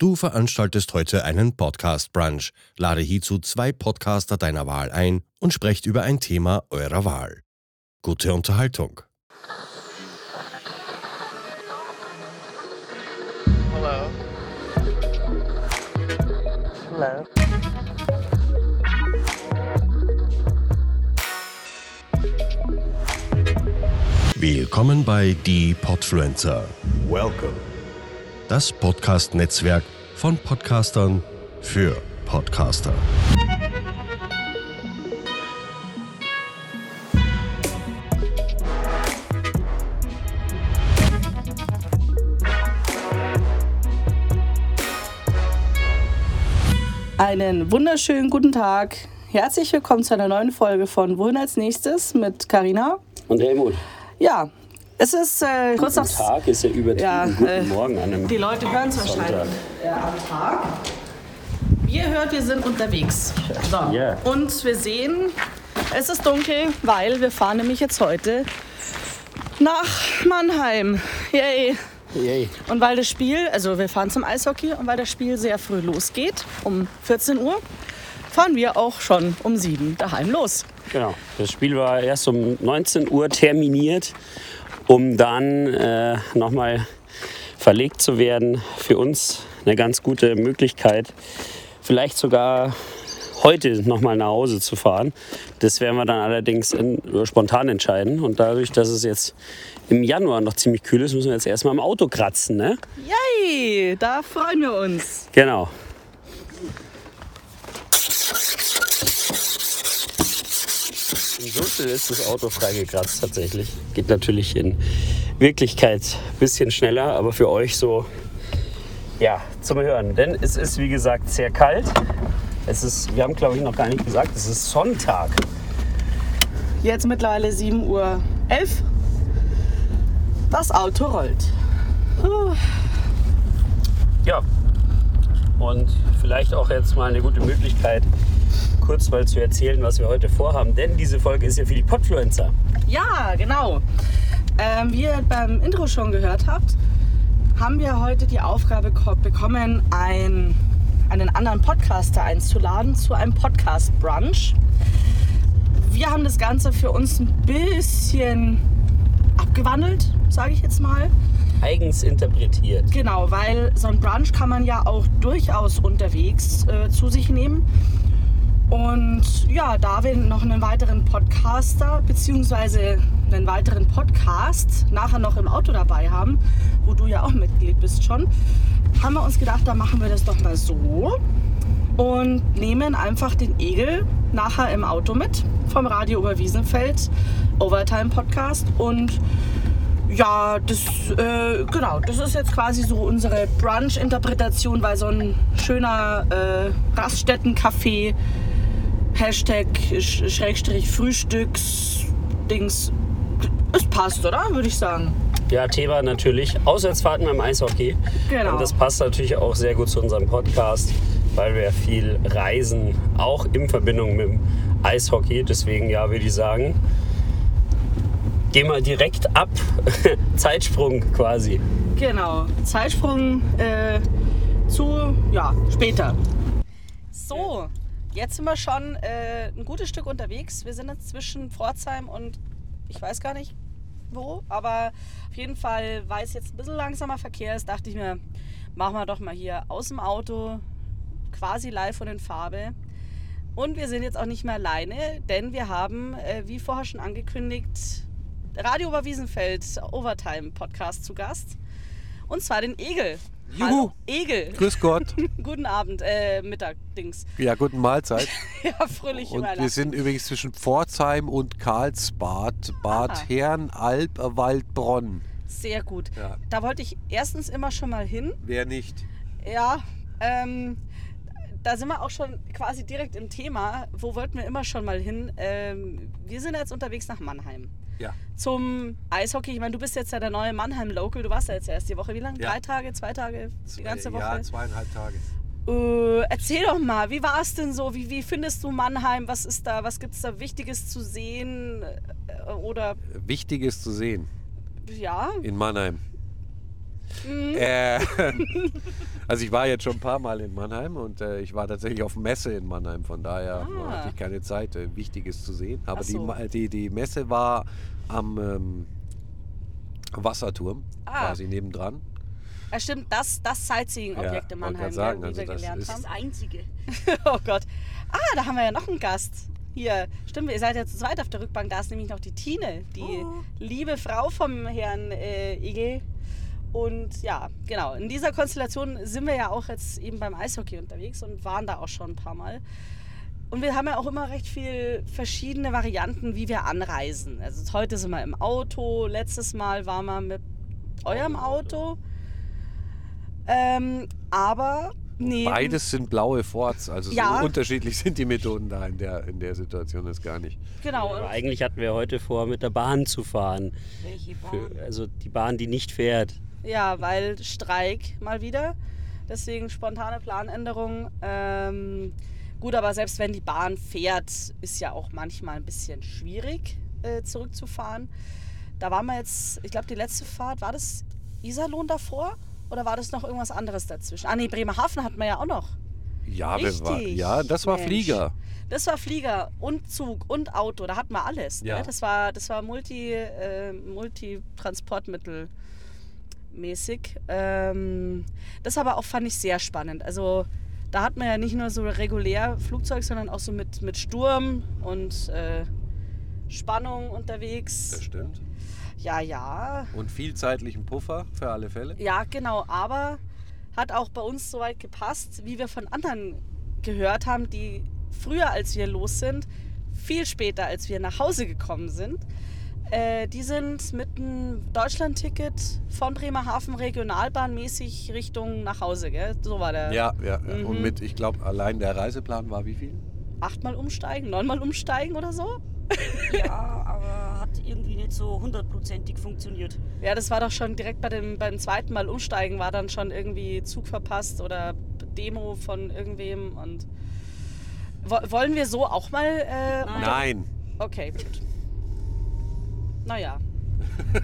Du veranstaltest heute einen Podcast-Brunch. Lade hierzu zwei Podcaster deiner Wahl ein und sprecht über ein Thema eurer Wahl. Gute Unterhaltung. Hello. Hello. Willkommen bei Die Podfluencer. Welcome. Das Podcast-Netzwerk von Podcastern für Podcaster. Einen wunderschönen guten Tag. Herzlich willkommen zu einer neuen Folge von Wohin als nächstes mit Karina. Und Helmut, Ja, es ist äh, kurz nach Tag ist ja übertrieben. Ja, guten äh, Morgen an einem Die Leute hören es wahrscheinlich äh, am Tag. Ihr hört, wir sind unterwegs. So. Ja. Und wir sehen, es ist dunkel, weil wir fahren nämlich jetzt heute nach Mannheim. Yay. Yay. Und weil das Spiel, also wir fahren zum Eishockey und weil das Spiel sehr früh losgeht, um 14 Uhr, fahren wir auch schon um 7 daheim los. Genau. Das Spiel war erst um 19 Uhr terminiert, um dann äh, nochmal verlegt zu werden. Für uns eine ganz gute Möglichkeit, vielleicht sogar heute nochmal nach Hause zu fahren. Das werden wir dann allerdings in, spontan entscheiden. Und dadurch, dass es jetzt im Januar noch ziemlich kühl ist, müssen wir jetzt erstmal im Auto kratzen. Ne? Yay, da freuen wir uns. Genau. Sulzel ist das Auto freigekratzt tatsächlich. Geht natürlich in Wirklichkeit ein bisschen schneller, aber für euch so ja, zum Hören. Denn es ist wie gesagt sehr kalt. Es ist, wir haben glaube ich noch gar nicht gesagt, es ist Sonntag. Jetzt mittlerweile 7.11 Uhr. Das Auto rollt. Puh. Ja. Und vielleicht auch jetzt mal eine gute Möglichkeit, kurz mal zu erzählen, was wir heute vorhaben. Denn diese Folge ist ja für die Podfluencer. Ja, genau. Ähm, wie ihr beim Intro schon gehört habt, haben wir heute die Aufgabe ko- bekommen, ein, einen anderen Podcaster einzuladen zu einem Podcast-Brunch. Wir haben das Ganze für uns ein bisschen abgewandelt, sage ich jetzt mal. eigens interpretiert. Genau, weil so ein Brunch kann man ja auch durchaus unterwegs äh, zu sich nehmen. Und ja, da wir noch einen weiteren Podcaster beziehungsweise einen weiteren Podcast nachher noch im Auto dabei haben, wo du ja auch Mitglied bist schon, haben wir uns gedacht, da machen wir das doch mal so und nehmen einfach den Egel nachher im Auto mit vom Radio Oberwiesenfeld Overtime Podcast. Und ja, das, äh, genau, das ist jetzt quasi so unsere Brunch-Interpretation, weil so ein schöner äh, Raststätten-Café, Hashtag, Sch- Schrägstrich, Frühstücks-Dings, es passt, oder? Würde ich sagen. Ja, Thema natürlich. Auswärtsfahrten beim Eishockey. Genau. Und das passt natürlich auch sehr gut zu unserem Podcast, weil wir viel reisen, auch in Verbindung mit dem Eishockey. Deswegen, ja, würde ich sagen, geh mal direkt ab. Zeitsprung quasi. Genau, Zeitsprung äh, zu, ja, später. So, jetzt sind wir schon äh, ein gutes Stück unterwegs. Wir sind jetzt zwischen Pforzheim und ich weiß gar nicht wo, aber auf jeden Fall, weil es jetzt ein bisschen langsamer Verkehr ist, dachte ich mir, machen wir doch mal hier aus dem Auto, quasi live und in Farbe. Und wir sind jetzt auch nicht mehr alleine, denn wir haben, äh, wie vorher schon angekündigt, Radio Oberwiesenfeld Overtime Podcast zu Gast. Und zwar den Egel. Juhu. Hallo, Egel. Grüß Gott. Guten Abend, äh, Mittag, Dings. Ja, guten Mahlzeit. Ja, fröhlich Und wir sind übrigens zwischen Pforzheim und Karlsbad, Bad Ah. Herrenalb, Waldbronn. Sehr gut. Ja. Da wollte ich erstens immer schon mal hin. Wer nicht? Ja, ähm, da sind wir auch schon quasi direkt im Thema. Wo wollten wir immer schon mal hin? Ähm, wir sind jetzt unterwegs nach Mannheim. Ja. Zum Eishockey. Ich meine, du bist jetzt ja der neue Mannheim-Local. Du warst ja jetzt erst die Woche. Wie lange? Ja. Drei Tage, zwei Tage, die ganze Woche? Ja, zweieinhalb Tage. Äh, erzähl doch mal, wie war es denn so? Wie, wie findest du Mannheim? Was ist da? Was gibt es da Wichtiges zu sehen? Äh, Oder Wichtiges zu sehen ja, in Mannheim. Äh, also ich war jetzt schon ein paar Mal in Mannheim und äh, ich war tatsächlich auf Messe in Mannheim, von daher Ah. hatte ich keine Zeit, äh, Wichtiges zu sehen. Aber die, so. Ma- die, die Messe war am ähm, Wasserturm, Ah. quasi nebendran. Ja, stimmt, das, das Sightseeing-Objekt Ja, in Mannheim, grad sagen, also wir das gelernt ist- haben. Das einzige. Oh Gott. Ah, da haben wir ja noch einen Gast. Hier, stimmt, ihr seid ja zu zweit auf der Rückbank. Da ist nämlich noch die Tine, die Oh. liebe Frau vom Herrn äh, Igel. Und ja, genau, in dieser Konstellation sind wir ja auch jetzt eben beim Eishockey unterwegs und waren da auch schon ein paar Mal. Und wir haben ja auch immer recht viel verschiedene Varianten, wie wir anreisen. Also heute sind wir im Auto, letztes Mal waren wir mit eurem Auto. Ähm, aber neben, Beides sind blaue Forts, also Ja. so unterschiedlich sind die Methoden da in der, in der Situation jetzt gar nicht. Genau. Aber eigentlich hatten wir heute vor, mit der Bahn zu fahren. Welche Für, Bahn? also die Bahn, die nicht fährt. Ja, weil Streik mal wieder. Deswegen spontane Planänderung. Ähm, gut, aber selbst wenn die Bahn fährt, ist ja auch manchmal ein bisschen schwierig äh, zurückzufahren. Da waren wir jetzt, ich glaube, die letzte Fahrt, war das Iserlohn davor? Oder war das noch irgendwas anderes dazwischen? Ah nee, Bremerhaven hatten wir ja auch noch. Ja, wir war, Richtig, ja das war Mensch. Flieger. Das war Flieger und Zug und Auto, da hatten wir alles. Ja. Ne? Das war, das war Multi, äh, Multitransportmittel mäßig. Ähm, das aber auch fand ich sehr spannend. Also da hat man ja nicht nur so regulär Flugzeug, sondern auch so mit, mit Sturm und äh, Spannung unterwegs. Das stimmt. Ja, ja. Und viel zeitlichen Puffer für alle Fälle. Ja, genau. Aber hat auch bei uns soweit gepasst, wie wir von anderen gehört haben, die früher als wir los sind, viel später als wir nach Hause gekommen sind. Äh, die sind mit einem Deutschland-Ticket von Bremerhaven regionalbahnmäßig Richtung nach Hause, gell? So war der. Ja, ja. ja. Mhm. Und mit, ich glaube, allein der Reiseplan war wie viel? Achtmal umsteigen, neunmal umsteigen oder so? Ja, aber hat irgendwie nicht so hundertprozentig funktioniert. Ja, das war doch schon direkt bei dem, beim zweiten Mal umsteigen, war dann schon irgendwie Zug verpasst oder Demo von irgendwem. Und Wo- wollen wir so auch mal? Äh, Nein. Nein. Okay, gut. Naja.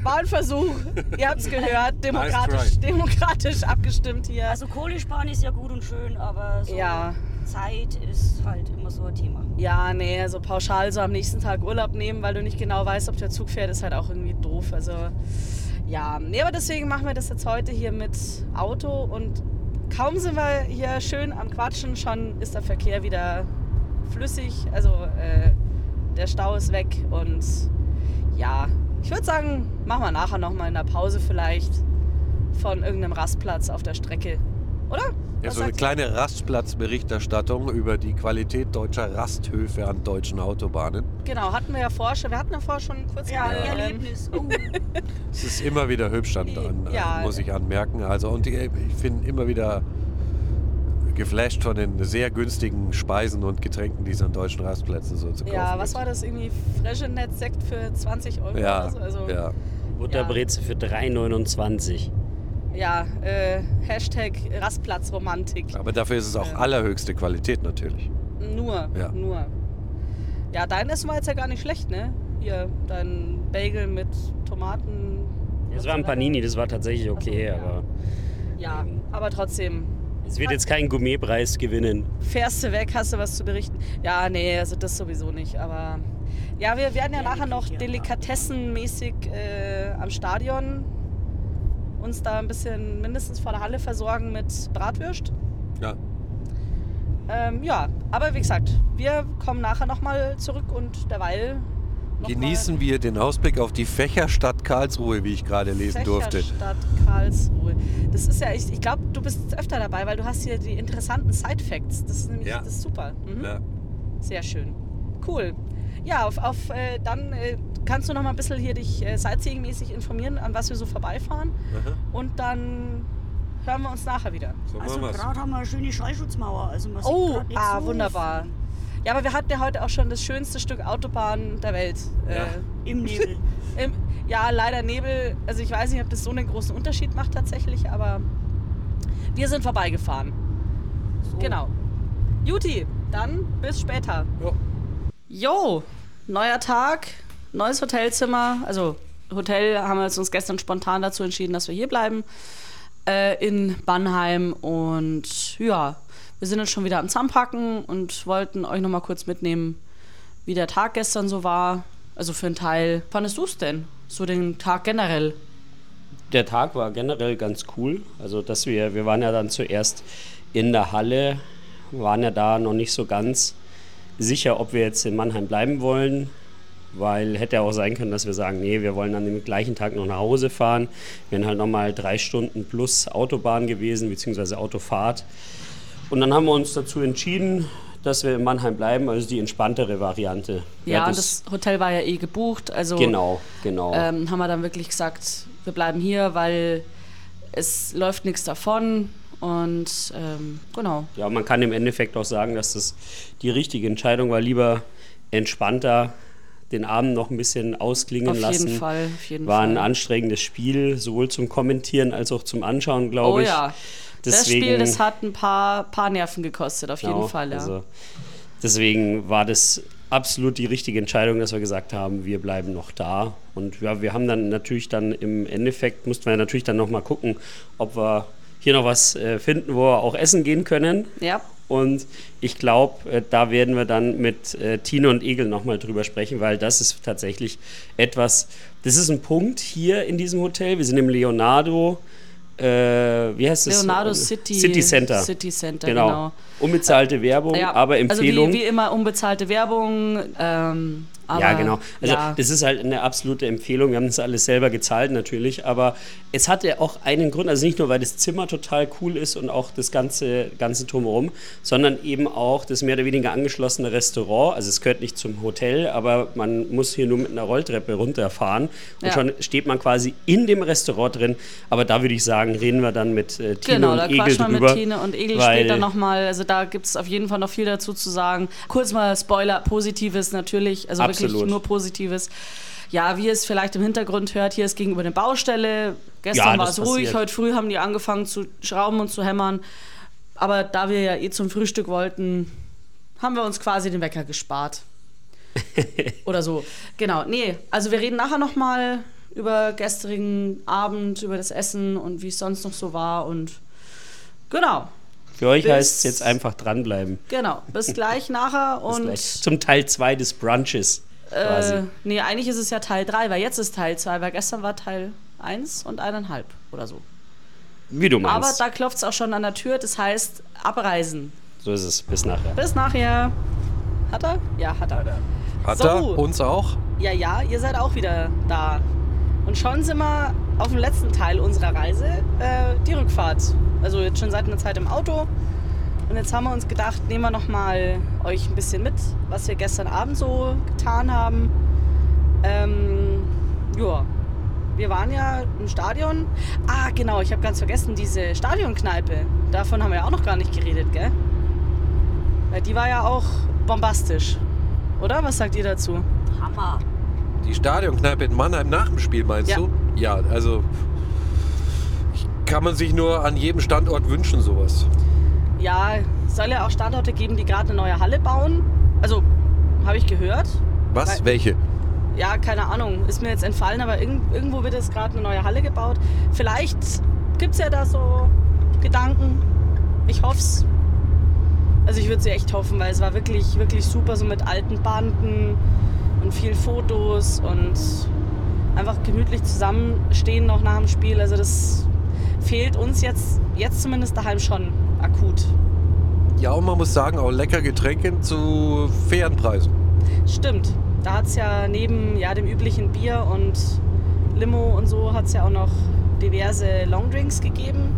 War ein Versuch. Ihr habt es gehört. Demokratisch, try. demokratisch abgestimmt hier. Also Kohle sparen ist ja gut und schön, aber so Ja. Zeit ist halt immer so ein Thema. ja, nee, so pauschal so am nächsten Tag Urlaub nehmen, weil du nicht genau weißt, ob der Zug fährt, ist halt auch irgendwie doof. Also, ja. Nee, aber deswegen machen wir das jetzt heute hier mit Auto und kaum sind wir hier schön am Quatschen, schon ist der Verkehr wieder flüssig. Also, äh, der Stau ist weg und ja, ich würde sagen, machen wir nachher nochmal in der Pause vielleicht von irgendeinem Rastplatz auf der Strecke. Oder? Ja, Was so eine kleine Rastplatzberichterstattung über die Qualität deutscher Rasthöfe an deutschen Autobahnen. Genau, hatten wir ja vorher schon. Wir hatten ja vorher schon kurz Ja, ein ähm, Erlebnis. Oh. Es ist immer wieder hübsch, an, an, Ja. muss ich anmerken. Also, und ich, ich bin immer wieder geflasht von den sehr günstigen Speisen und Getränken, die es an deutschen Rastplätzen so zu kaufen Ja, was gibt. war das? Irgendwie Freshenet-Sekt für 20 Euro Ja, oder so? Also, ja. Butterbreze für 3,29. Ja äh, Hashtag Rastplatzromantik. Aber dafür ist es auch Ja. allerhöchste Qualität natürlich. Nur, Ja. nur. Ja, dein Essen war jetzt ja gar nicht schlecht, ne? Hier, dein Bagel mit Tomaten. Das war ein Panini, das war tatsächlich okay, Ach so, ja. aber Ja, aber trotzdem. es wird jetzt keinen Gourmetpreis gewinnen. Fährst du weg, hast du was zu berichten? Ja, nee, also das sowieso nicht. Aber ja, wir werden ja Ja, nachher noch delikatessenmäßig äh, am Stadion uns da ein bisschen mindestens vor der Halle versorgen mit Bratwürst. Ja. Ähm, ja, aber wie gesagt, wir kommen nachher nochmal zurück und derweil Genießen wir den Ausblick auf die Fächerstadt Karlsruhe, wie ich gerade lesen durfte. Fächerstadt Karlsruhe. Das ist ja, ich, ich glaube, du bist öfter dabei, weil du hast hier die interessanten Side-Facts. Das ist nämlich Ja. das ist super. Mhm. Ja. Sehr schön. Cool. Ja, auf, auf äh, dann äh, kannst du noch mal ein bisschen hier dich äh, Sightseeing-mäßig informieren, an was wir so vorbeifahren. Aha. Und dann hören wir uns nachher wieder. So Also gerade haben wir eine schöne Schallschutzmauer. Also man Oh, ah, so wunderbar. Ja, aber wir hatten ja heute auch schon das schönste Stück Autobahn der Welt. Ja. Äh, Im Nebel. im, ja, leider Nebel. Also ich weiß nicht, ob das so einen großen Unterschied macht tatsächlich, aber wir sind vorbeigefahren. So. Genau. Juti, dann bis später. Jo. Jo, neuer Tag, neues Hotelzimmer. Also Hotel haben wir uns gestern spontan dazu entschieden, dass wir hier bleiben. äh, in Bannheim. Und ja, wir sind jetzt schon wieder am Zusammenpacken und wollten euch nochmal kurz mitnehmen, wie der Tag gestern so war. Also für einen Teil. Fandest du es denn? So den Tag generell? Der Tag war generell ganz cool. Also dass wir, wir waren ja dann zuerst in der Halle, waren ja da noch nicht so ganz sicher, ob wir jetzt in Mannheim bleiben wollen, weil hätte ja auch sein können, dass wir sagen, nee, wir wollen an dem gleichen Tag noch nach Hause fahren. Wir wären halt nochmal drei Stunden plus Autobahn gewesen, beziehungsweise Autofahrt. Und dann haben wir uns dazu entschieden, dass wir in Mannheim bleiben, also die entspanntere Variante. Ja, und das Hotel war ja eh gebucht, also Genau, genau. ähm, haben wir dann wirklich gesagt, wir bleiben hier, weil es läuft nichts davon und ähm, genau. Ja, man kann im Endeffekt auch sagen, dass das die richtige Entscheidung war. Lieber entspannter den Abend noch ein bisschen ausklingen Auf lassen. jeden Fall, auf jeden War ein Fall. anstrengendes Spiel, sowohl zum Kommentieren als auch zum Anschauen, glaube Oh ich. ja, das Deswegen, Spiel, das hat ein paar, paar Nerven gekostet, auf genau, jeden Fall, ja. Also, deswegen war das absolut die richtige Entscheidung, dass wir gesagt haben, wir bleiben noch da. Und ja, wir haben dann natürlich dann im Endeffekt, mussten wir natürlich dann nochmal gucken, ob wir hier noch was äh, finden, wo wir auch essen gehen können. ja. Und ich glaube, äh, da werden wir dann mit äh, Tine und Egel nochmal drüber sprechen, weil das ist tatsächlich etwas, das ist ein Punkt hier in diesem Hotel. Wir sind im Leonardo, äh, wie heißt es? Leonardo City, City Center. City Center, Genau. genau. Unbezahlte Werbung, Ja, aber Empfehlung. Also wie, wie immer unbezahlte Werbung. Ähm, aber, ja, genau. Also ja. das ist halt eine absolute Empfehlung. Wir haben das alles selber gezahlt natürlich, aber es hatte auch einen Grund, also nicht nur, weil das Zimmer total cool ist und auch das ganze, ganze drumherum, sondern eben auch das mehr oder weniger angeschlossene Restaurant. Also es gehört nicht zum Hotel, aber man muss hier nur mit einer Rolltreppe runterfahren und Ja. schon steht man quasi in dem Restaurant drin. Aber da würde ich sagen, reden wir dann mit äh, Tine Genau, und da Egel quatschen wir drüber. mit Tine und Egel später nochmal. Also da gibt es auf jeden Fall noch viel dazu zu sagen. Kurz mal Spoiler, Positives natürlich, also Absolut. wirklich nur Positives. Ja, wie ihr es vielleicht im Hintergrund hört, hier ist gegenüber eine Baustelle. Gestern Ja, war es ruhig, passiert. heute früh haben die angefangen zu schrauben und zu hämmern. Aber da wir ja eh zum Frühstück wollten, haben wir uns quasi den Wecker gespart. Oder so. Genau. Nee, also wir reden nachher nochmal über gestrigen Abend, über das Essen und wie es sonst noch so war und genau. Für euch Bis- heißt es jetzt einfach dranbleiben. Genau. Bis gleich nachher Bis und gleich. Zum Teil 2 des Brunches quasi. äh, nee, eigentlich ist es ja Teil 3, weil jetzt ist Teil 2, weil gestern war Teil 1 und eineinhalb oder so. Wie du Aber meinst. da klopft es auch schon an der Tür, das heißt abreisen. so ist es. Bis nachher. Bis nachher. Hat er? Ja, hat er. Hat So. er uns auch? Ja, ja, ihr seid auch wieder da. Und schon sind wir auf dem letzten Teil unserer Reise, äh, die Rückfahrt. Also jetzt schon seit einer Zeit im Auto. Und jetzt haben wir uns gedacht, nehmen wir noch mal euch ein bisschen mit, was wir gestern Abend so getan haben. Ähm, ja, wir waren ja im Stadion. Ah, genau, ich habe ganz vergessen, diese Stadionkneipe. Davon haben wir ja auch noch gar nicht geredet, gell? Weil die war ja auch bombastisch. Oder? Was sagt ihr dazu? Hammer. Die Stadionkneipe in Mannheim nach dem Spiel, meinst Ja. du? Ja, also kann man sich nur an jedem Standort wünschen, sowas. Ja, es soll ja auch Standorte geben, die gerade eine neue Halle bauen. Also, habe ich gehört. Was? Weil- Welche? Ja, keine Ahnung, ist mir jetzt entfallen, aber irg irgendwo wird jetzt gerade eine neue Halle gebaut. Vielleicht gibt es ja da so Gedanken. Ich hoffe es. Also ich würde sie echt hoffen, weil es war wirklich, wirklich super, so mit alten Banden und viel Fotos und einfach gemütlich zusammenstehen noch nach dem Spiel. Also das fehlt uns jetzt, jetzt zumindest daheim schon akut. Ja, und man muss sagen, auch lecker Getränke zu fairen Preisen. Stimmt. Da hat es ja neben ja, dem üblichen Bier und Limo und so hat es ja auch noch diverse Longdrinks gegeben.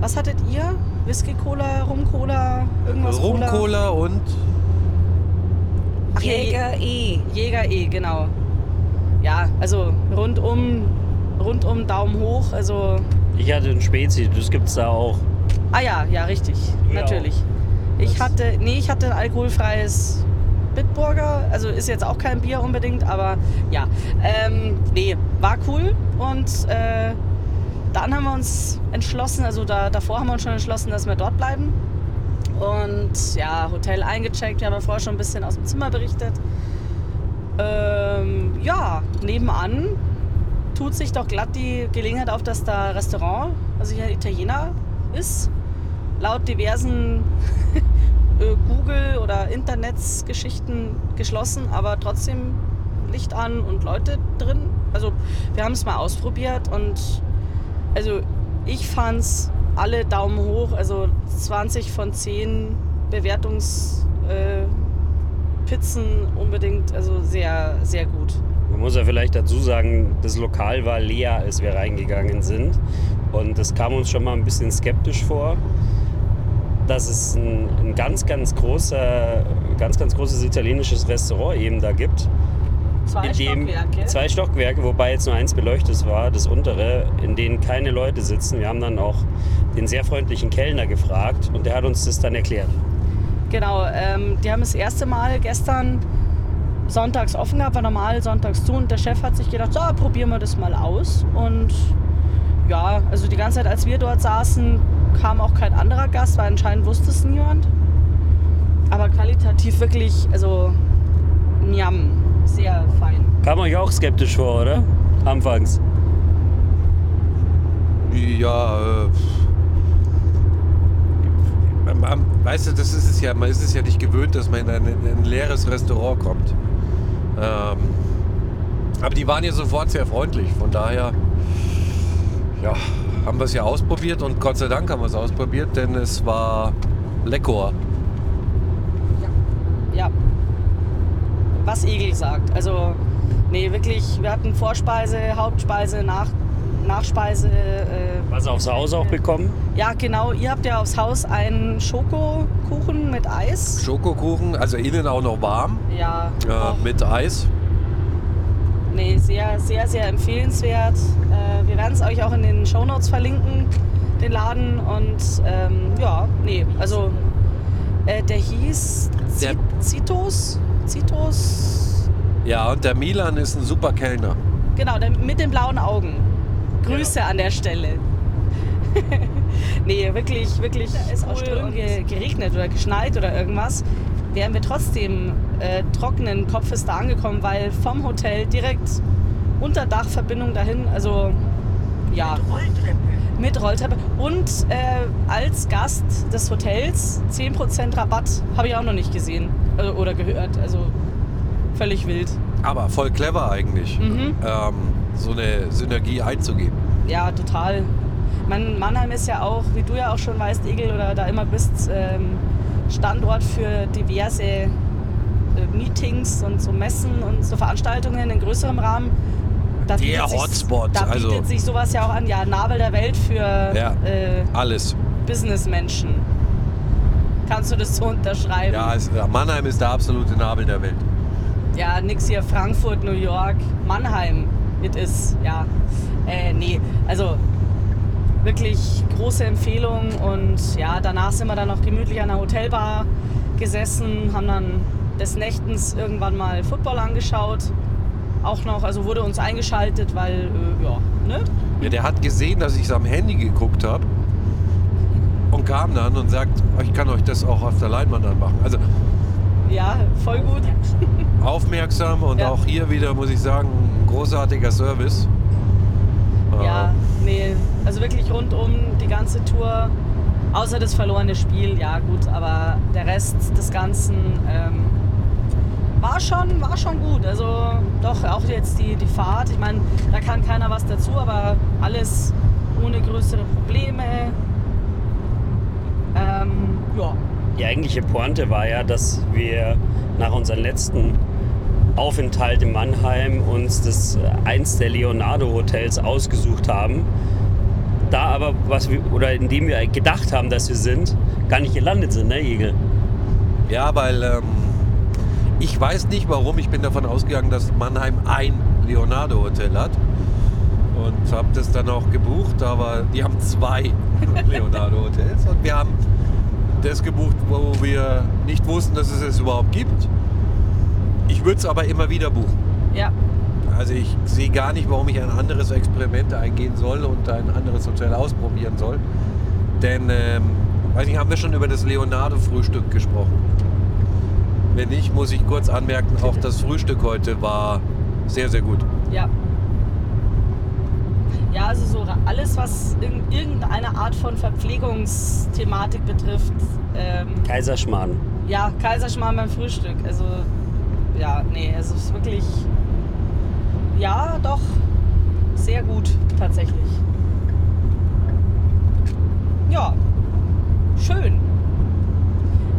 Was hattet ihr? Whisky Cola, Rum Cola, irgendwas Rum Cola? Und Ach, Jäger E. Jäger E, genau. Ja, also rundum, rundum Daumen hoch. Also, Ich hatte einen Spezi, das gibt's da auch. Ah ja, ja, richtig, Ja. natürlich. Ich Das- hatte, nee, ich hatte ein alkoholfreies Bitburger. Also ist jetzt auch kein Bier unbedingt, aber ja. Ähm, nee, war cool. Und äh, dann haben wir uns entschlossen, also da, davor haben wir uns schon entschlossen, dass wir dort bleiben. Und ja, Hotel eingecheckt. Wir haben ja vorher schon ein bisschen aus dem Zimmer berichtet. Ähm, ja, nebenan tut sich doch glatt die Gelegenheit auf, dass da Restaurant, also hier Italiener ist. Laut diversen äh, Google- oder Internetsgeschichten geschlossen, aber trotzdem Licht an und Leute drin. Also wir haben es mal ausprobiert und also ich fand's alle Daumen hoch, also 20 von 10 Bewertungspizzen äh, unbedingt, also sehr, sehr gut. Man muss ja vielleicht dazu sagen, das Lokal war leer, als wir reingegangen sind. Und das kam uns schon mal ein bisschen skeptisch vor, dass es ein, ein ganz, ganz großer, ganz, ganz großes italienisches Restaurant eben da gibt. Zwei Stockwerke. zwei Stockwerke, wobei jetzt nur eins beleuchtet war, das untere, in denen keine Leute sitzen. Wir haben dann auch den sehr freundlichen Kellner gefragt und der hat uns das dann erklärt. Genau, ähm, die haben das erste Mal gestern sonntags offen gehabt, war normal sonntags zu und der Chef hat sich gedacht, so, probieren wir das mal aus. Und ja, also die ganze Zeit, als wir dort saßen, kam auch kein anderer Gast, weil anscheinend wusste es niemand. Aber qualitativ wirklich, also, njam, sehr fein. Kam euch auch skeptisch vor, oder? Anfangs. Ja, äh, man- man- weißt du, das ist es ja, man ist es ja nicht gewöhnt, dass man in ein, in ein leeres Restaurant kommt. Ähm, aber die waren ja sofort sehr freundlich, von daher ja, haben wir es ja ausprobiert und Gott sei Dank haben wir es ausprobiert, denn es war lecker. Ja. Was Egel sagt. Also, nee, wirklich, wir hatten Vorspeise, Hauptspeise, Nach Nachspeise. Äh, Was aufs Haus auch bekommen? ja, genau, ihr habt ja aufs Haus einen Schokokuchen mit Eis. Schokokuchen, also innen auch noch warm, Ja, äh, mit Eis. nee, sehr, sehr, sehr empfehlenswert. Äh, wir werden es euch auch in den Shownotes verlinken, den Laden. Und ähm, ja, nee, also äh, der hieß Der- Zitos. Zitos. Ja, und der Milan ist ein super Kellner. Genau, der mit den blauen Augen. Grüße an der Stelle. nee, wirklich, wirklich. Da ist auch Strömen ge geregnet oder geschneit oder irgendwas. Wären wir trotzdem äh, trockenen Kopfes da angekommen, weil vom Hotel direkt unter Dachverbindung dahin, also ja. Mit Rolltreppe. Und äh, als Gast des Hotels 10% Rabatt habe ich auch noch nicht gesehen äh, oder gehört. Also völlig wild. Aber voll clever eigentlich, Mhm. ähm, so eine Synergie einzugehen. Ja, total. Man, Mannheim ist ja auch, wie du ja auch schon weißt, Egel, oder da immer bist, ähm, Standort für diverse äh, Meetings und so Messen und so Veranstaltungen in größerem Rahmen. Da Der bietet Hotspot, Da bietet also- sich sowas ja auch an, ja, Nabel der Welt für Ja. äh, Alles. Businessmenschen. Kannst du das so unterschreiben? Ja, es, Mannheim ist der absolute Nabel der Welt. Ja, nix hier Frankfurt, New York, Mannheim. It is, ja. Äh, nee, also wirklich große Empfehlung und ja, danach sind wir dann noch gemütlich an der Hotelbar gesessen, haben dann des Nächtens irgendwann mal Football angeschaut. Auch noch, also wurde uns eingeschaltet, weil, äh, ja, ne? Ja, der hat gesehen, dass ich es am Handy geguckt habe und kam dann und sagt, "Oh, ich kann euch das auch auf der Leinwand anmachen. Also Ja, voll gut. aufmerksam und Ja. auch hier wieder, muss ich sagen, ein großartiger Service. Ja, Äh, nee, also wirklich rundum die ganze Tour, außer das verlorene Spiel, ja gut, aber der Rest des Ganzen ähm, war, schon, war schon gut. Also doch auch jetzt die, die Fahrt, ich meine, da kann keiner was dazu, aber alles ohne größere Probleme. Ähm, ja, Die eigentliche Pointe war ja, dass wir nach unserem letzten Aufenthalt in Mannheim uns das äh, eins der Leonardo Hotels ausgesucht haben. Da aber, was wir, oder in dem wir gedacht haben, dass wir sind, gar nicht gelandet sind, ne, Igel? Ja, weil ähm, ich weiß nicht warum. Ich bin davon ausgegangen, dass Mannheim ein Leonardo Hotel hat. Und habe das dann auch gebucht, aber die haben zwei Leonardo Hotels. Und wir haben das gebucht, wo wir nicht wussten, dass es es überhaupt gibt. Ich würde es aber immer wieder buchen. ja, Also ich sehe gar nicht, warum ich ein anderes Experiment eingehen soll und ein anderes Hotel ausprobieren soll. Denn, ähm, weiß nicht, haben wir schon über das Leonardo-Frühstück gesprochen? Wenn nicht, muss ich kurz anmerken, auch das Frühstück heute war sehr, sehr gut. ja. Ja, also so alles, was in irgendeine Art von Verpflegungsthematik betrifft. Ähm, Kaiserschmarrn. ja, Kaiserschmarrn beim Frühstück. Also, ja, nee, es ist wirklich. Ja, doch. Sehr gut, tatsächlich. Ja, schön.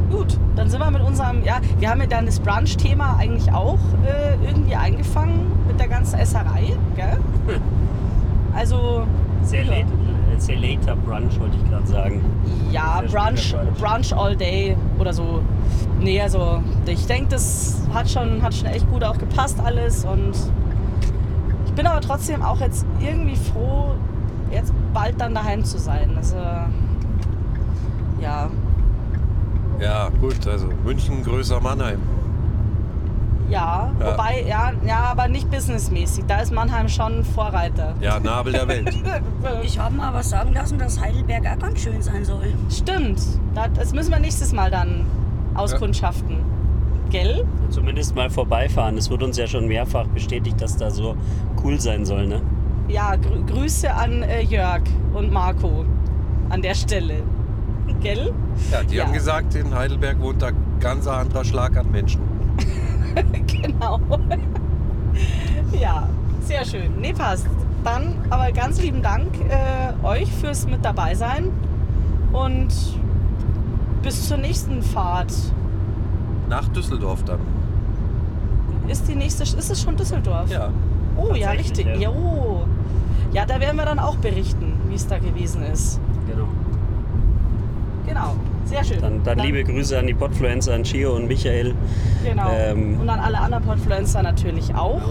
Gut, dann sind wir mit unserem, ja, wir haben ja dann das Brunch-Thema eigentlich auch äh, irgendwie eingefangen mit der ganzen Esserei, gell? Also, Sehr Ja. late, äh, sehr later Brunch, wollte ich gerade sagen. ja, Brunch. Brunch all day oder so. Nee, also ich denke, das hat schon, hat schon echt gut auch gepasst alles und ich bin aber trotzdem auch jetzt irgendwie froh, jetzt bald dann daheim zu sein. Also, ja, Ja, gut, also München größer Mannheim. ja, Ja. wobei, ja, ja, aber nicht businessmäßig. Da ist Mannheim schon Vorreiter. Ja, Nabel der Welt. Ich habe mal was sagen lassen, dass Heidelberg auch ganz schön sein soll. Stimmt, Da- das müssen wir nächstes Mal dann auskundschaften. Gell? Zumindest mal vorbeifahren. Es wurde uns ja schon mehrfach bestätigt, dass da so cool sein soll, ne? Ja, grü Grüße an äh, Jörg und Marco an der Stelle. Gell? Ja, die Ja. haben gesagt, in Heidelberg wohnt da ganz ein anderer Schlag an Menschen. Genau. ja, sehr schön. Nee, passt. Dann aber ganz lieben Dank äh, euch fürs mit dabei sein und bis zur nächsten Fahrt. Nach Düsseldorf dann. Ist die nächste, ist es schon Düsseldorf? Ja. Oh ja, richtig. ja. Jo. Ja, da werden wir dann auch berichten, wie es da gewesen ist. Genau. Genau. Sehr schön. Dann, dann liebe Grüße an die Podfluencer, an Chio und Michael. Genau. ähm, und an alle anderen Podfluencer natürlich auch.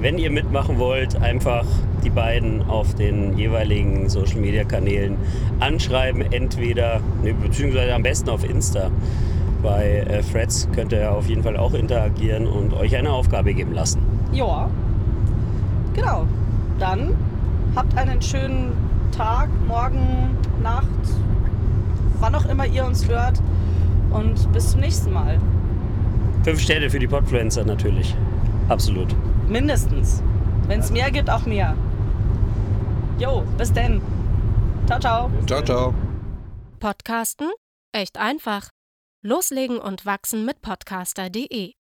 Wenn ihr mitmachen wollt, einfach die beiden auf den jeweiligen Social Media Kanälen anschreiben. Entweder, ne, beziehungsweise am besten auf Insta. Bei äh, Freds könnt ihr auf jeden Fall auch interagieren und euch eine Aufgabe geben lassen. Ja. Genau. Dann habt einen schönen Tag, Morgen, Nacht, wann auch immer ihr uns hört. Und bis zum nächsten Mal. Fünf Sterne für die Podfluencer natürlich. Absolut. Mindestens. Wenn es mehr gibt, auch mehr. Jo, bis denn. Ciao, ciao. Ciao, ciao. Podcasten? Echt einfach. Loslegen und wachsen mit podcaster.de